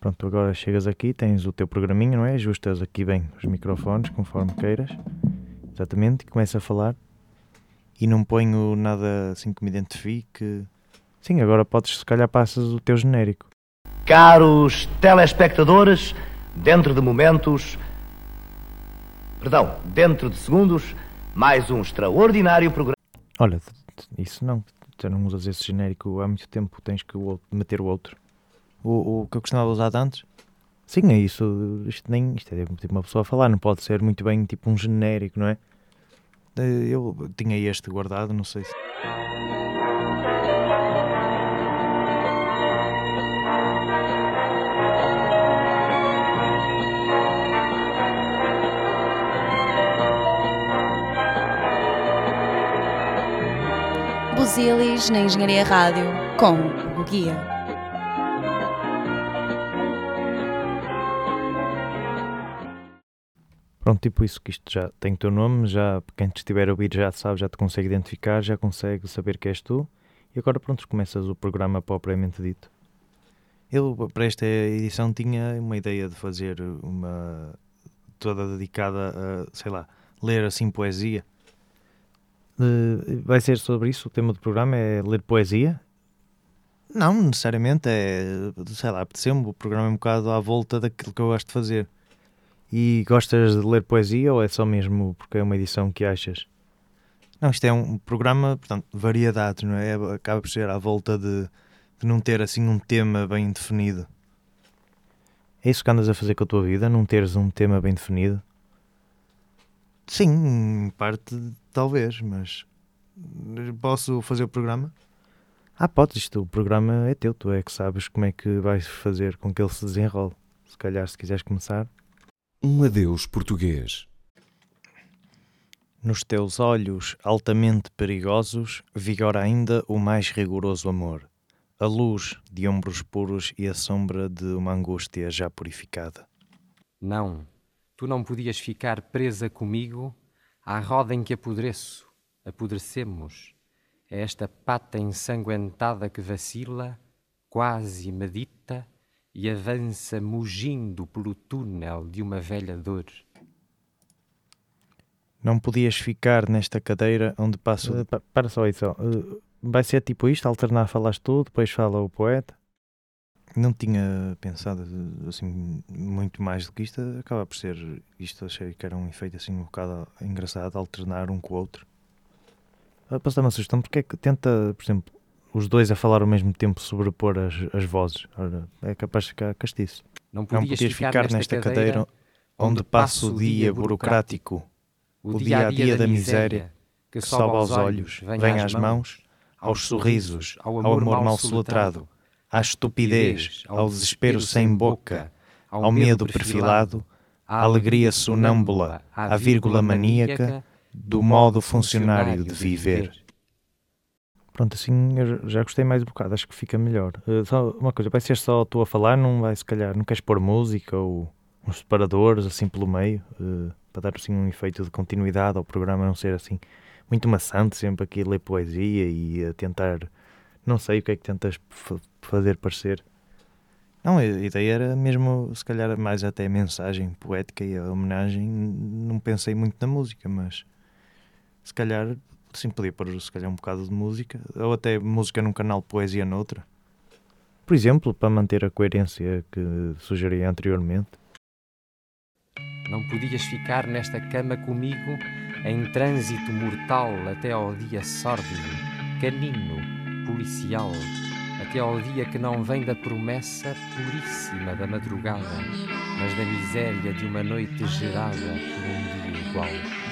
Pronto, agora chegas aqui, tens o teu programinha, não é? Ajustas aqui bem os microfones conforme queiras. Exatamente, e começa a falar. E não ponho nada assim que me identifique. Sim, agora podes, se calhar, passas o teu genérico. Caros telespectadores, dentro de momentos. Perdão, dentro de segundos, mais um extraordinário programa. Olha, isso não. Tu não usas esse genérico há muito tempo, tens que meter o outro. O, o que eu costumava usar antes. Sim, é isso. Isto, nem, isto é tipo uma pessoa a falar, não pode ser muito bem tipo um genérico, não é? Eh, eu tinha este guardado, não sei se. Buzilis na Engenharia Rádio com o Guia. Pronto, tipo isso que isto já tem o teu nome, já quem te estiver a ouvir já sabe, já te consegue identificar, já consegue saber que és tu. E agora pronto, começas o programa propriamente dito. Eu para esta edição tinha uma ideia de fazer uma toda dedicada a, sei lá, ler assim poesia vai ser sobre isso o tema do programa? É ler poesia? Não, necessariamente. É, sei lá, apeteceu-me. O programa é um bocado à volta daquilo que eu gosto de fazer. E gostas de ler poesia ou é só mesmo porque é uma edição que achas? Não, isto é um programa, portanto, variedades, não é? Acaba por ser à volta de, de não ter assim um tema bem definido. É isso que andas a fazer com a tua vida? Não teres um tema bem definido? Sim, em parte talvez, mas posso fazer o programa? Ah, podes, isto, o programa é teu, tu é que sabes como é que vais fazer com que ele se desenrole. Se calhar, se quiseres começar. Um adeus português. Nos teus olhos altamente perigosos vigora ainda o mais rigoroso amor, a luz de ombros puros e a sombra de uma angústia já purificada. Não, Tu não podias ficar presa comigo à roda em que apodreço, apodrecemos. É esta pata ensanguentada que vacila, quase medita e avança mugindo pelo túnel de uma velha dor. Não podias ficar nesta cadeira onde passo. Uh, para só isso. Uh, vai ser tipo isto: alternar, falas tu, depois fala o poeta. Não tinha pensado assim muito mais do que isto, acaba por ser isto, achei que era um efeito assim um bocado engraçado, alternar um com o outro. Ah, posso dar uma sugestão, porque é que tenta, por exemplo, os dois a falar ao mesmo tempo sobrepor as, as vozes, Ora, é capaz de ficar castiço. Não podias, Não podias ficar, ficar, nesta cadeira, cadeira onde passo o dia burocrático, o dia a dia da miséria, que sobe aos olhos, vem às mãos, aos sorrisos, ao amor mal soletrado à estupidez, ao desespero sem boca, ao medo perfilado, à alegria sonâmbula, à vírgula maníaca do modo funcionário de viver. Pronto, assim já gostei mais um bocado, acho que fica melhor. Uh, só uma coisa, vai ser só tu a falar, não vai se calhar, não queres pôr música ou uns separadores assim pelo meio, uh, para dar assim um efeito de continuidade ao programa não ser assim muito maçante, sempre aqui ler poesia e a tentar não sei o que é que tentas fazer parecer. Não, a ideia era mesmo, se calhar, mais até a mensagem poética e a homenagem. Não pensei muito na música, mas se calhar, sim, podia pôr se calhar um bocado de música, ou até música num canal, poesia noutra. Por exemplo, para manter a coerência que sugeri anteriormente. Não podias ficar nesta cama comigo em trânsito mortal até ao dia sórdido, canino, policial, até ao dia que não vem da promessa puríssima da madrugada, mas da miséria de uma noite gerada por um dia igual.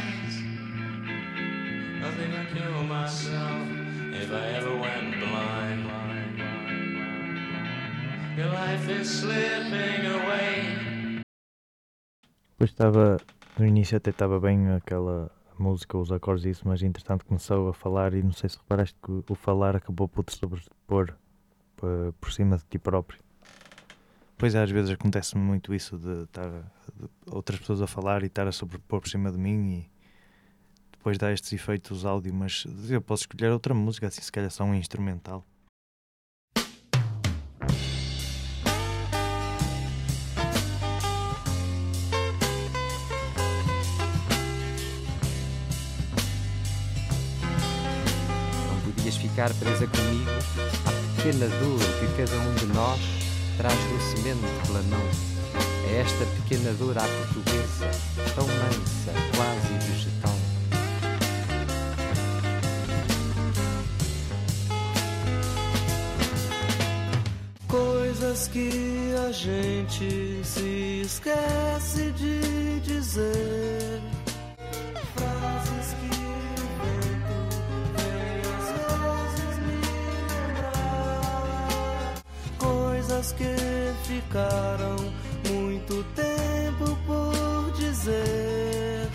Depois estava, no início até estava bem aquela música, os acordes isso, mas entretanto começou a falar e não sei se reparaste que o falar acabou por te sobrepor por cima de ti próprio. Pois é, às vezes acontece-me muito isso de estar de outras pessoas a falar e estar a sobrepor por cima de mim e depois dá estes efeitos áudio, mas eu posso escolher outra música, assim se calhar só um instrumental. Não podias ficar presa comigo à pequena dor que cada um de nós traz docemente pela mão. É esta pequena dor à portuguesa, tão mansa, quase Coisas que a gente se esquece de dizer. Frases que o vento vem às vezes me lembrar. Coisas que ficaram muito tempo por dizer.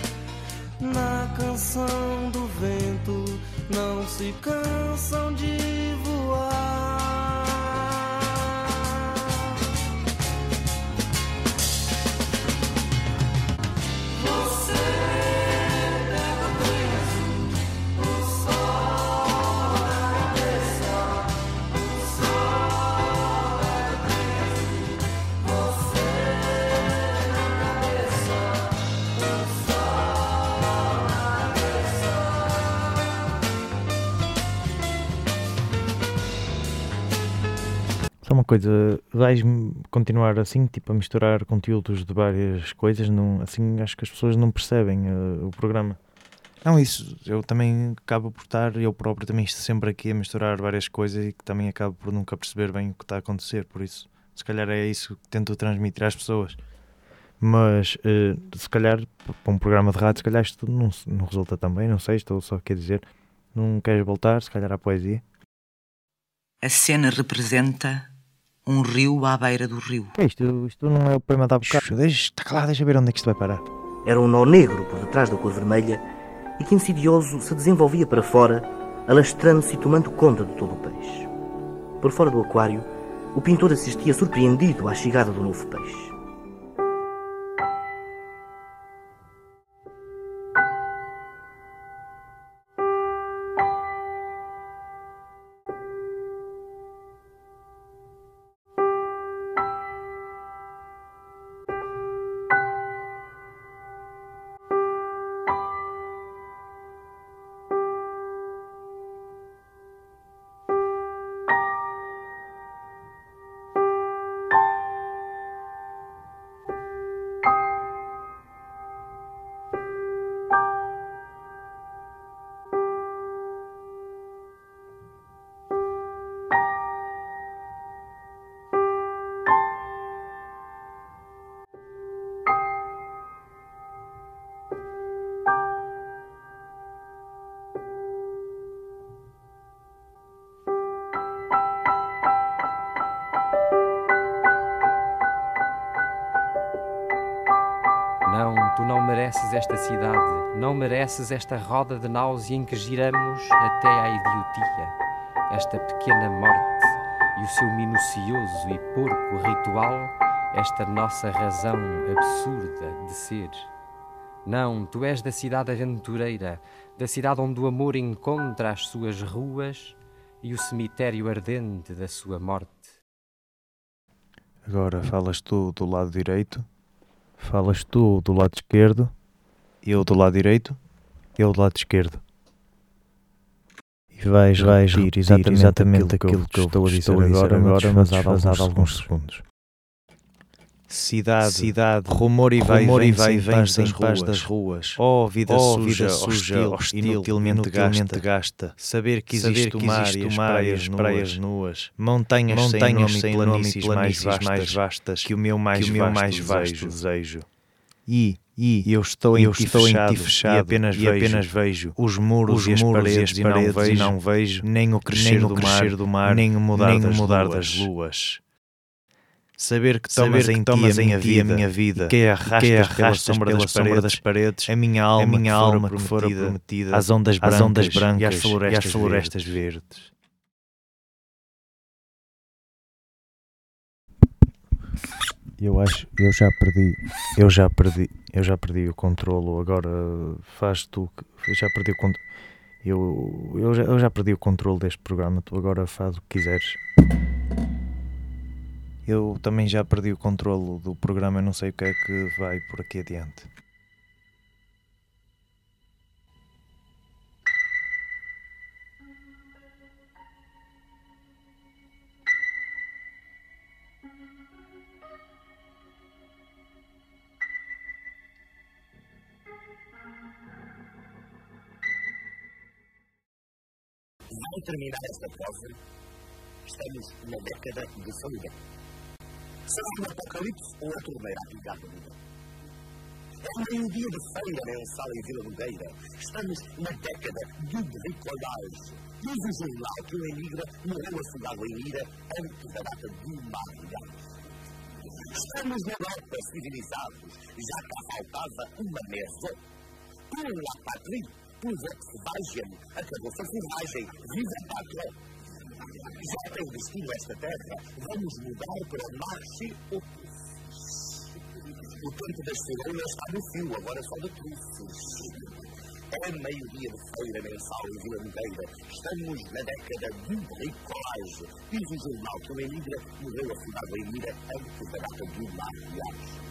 Na canção do vento não se cansam uma coisa, vais continuar assim, tipo a misturar conteúdos de várias coisas, não, assim acho que as pessoas não percebem eh, o programa. Não, isso, eu também acabo por estar, eu próprio também estou sempre aqui a misturar várias coisas e que também acabo por nunca perceber bem o que está a acontecer, por isso, se calhar é isso que tento transmitir às pessoas. Mas, eh, se calhar, para um programa de rádio, se calhar isto não, não resulta tão bem, não sei, estou só aqui a dizer. Não queres voltar, se calhar, à poesia? A cena representa um rio à beira do rio. É isto? Isto não é o poema da. Deixa, está claro, deixa ver onde é que isto vai parar. Era um nó negro por detrás da cor vermelha e que insidioso se desenvolvia para fora, alastrando-se e tomando conta de todo o peixe. Por fora do aquário, o pintor assistia surpreendido à chegada do novo peixe. Não, tu não mereces esta cidade, não mereces esta roda de náusea em que giramos até à idiotia, esta pequena morte e o seu minucioso e porco ritual, esta nossa razão absurda de ser. Não, tu és da cidade aventureira, da cidade onde o amor encontra as suas ruas e o cemitério ardente da sua morte. Agora falas tu do lado direito, falas tu do lado esquerdo, eu do lado direito, eu do lado esquerdo. E vais, vais repetir exatamente, exatamente aquilo, que eu estou a dizer agora, agora mas há alguns, alguns segundos. Cidade, cidade, rumor e vai, rumor e vai, vem paz das ruas. Oh, vida oh, suja, vida suja, hostil, inutilmente, inutilmente gasta. Saber que existe o mar e as praias, praias nuas. Montanhas, montanhas sem nome e planícies mais vastas que o meu mais, que o meu mais vasto desejo. E, e eu estou em, eu ti, estou fechado, em ti fechado e apenas, e vejo, apenas vejo os muros, os e, as muros paredes, e as paredes, e, não vejo, e não vejo nem o crescer, nem o do, crescer mar, do mar, nem o mudar, nem das, mudar luas. das luas. Saber que tomas, Saber que em, tomas ti a, minha vida, a minha vida, que arrastas, que arrastas pela, sombra, pela das sombra das paredes, a minha alma, a minha que alma que fora prometida, às ondas brancas, às ondas brancas e às florestas, e às florestas verdes. verdes. Eu acho, eu já perdi, eu já perdi, eu já perdi o controlo. Agora faz tu, eu já perdi o controle. Eu, eu, já, eu já perdi o controle deste programa. Tu agora faz o que quiseres. Eu também já perdi o controlo do programa, e não sei o que é que vai por aqui adiante. Vai terminar esta prova. Estamos na década de solidão. Será um apocalipse ou a torneira a pingar no mundo? É meio-dia de feira mensal em Vila Nogueira. Estamos na década de bricolage. Diz o jornal que o emigra morreu afogado em ira antes da data de madrugada. Estamos na Europa civilizados, já cá faltava uma mesa. Por la patrie, por Volkswagen, acabou-se a forragem, viva a pátria! Já tem destino esta terra, vamos mudar para marche ou O tempo das cerolas está no fio, agora só de trufos. É meio-dia de feira mensal em Vila Nogueira. Estamos na década de bricolage. Diz o jornal que uma emigra morreu afogado em mira antes da data de maquiagem.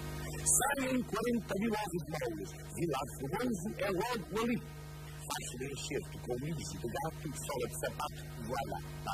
Saem 40 mil ovos moles. Vila Formoso é logo ali. Faz-se de enxerto com mijo de gato, sola de sapato, voilà, tá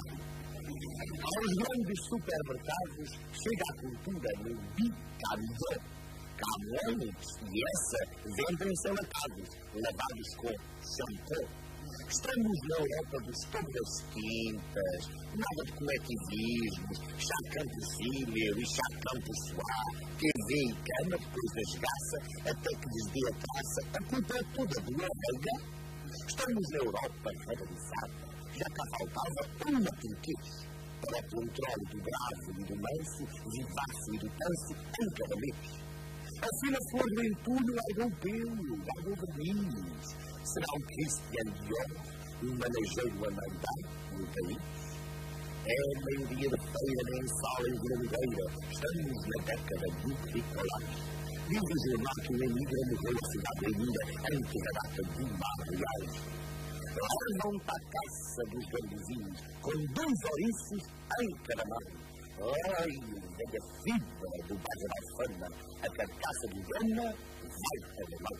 Aos grandes supermercados chega a cultura no bicamidão. Camões e essa vendem-se enlatados, lavados com shampoo. Estamos na Europa dos das quintas, nada de coletivismos, chá campo símil e chá campo suar, TV e cama, depois da esgaça, até que lhes dê a caça, a culpa é toda do RH. Estamos na Europa radicada, já cá faltava uma turquês para o controle do bravo e do manso, vivaço e do tanso, em cada mês. A fila flor do entulho largou pelo, largou verniz. Será um Christian Dior, um manejeiro a mandar no país? É meio-dia de feira mensal em Vila Nogueira. Estamos na década do bricolage. Diz o jornal que o emigra morreu a cidade de Emira antes da data de Barriais. Levam-te à caça dos gambuzinhos, com dois ouriços em cada mão. Ai, velha fibra do bairro da Alfama, a carcaça do Gana vai para o mal.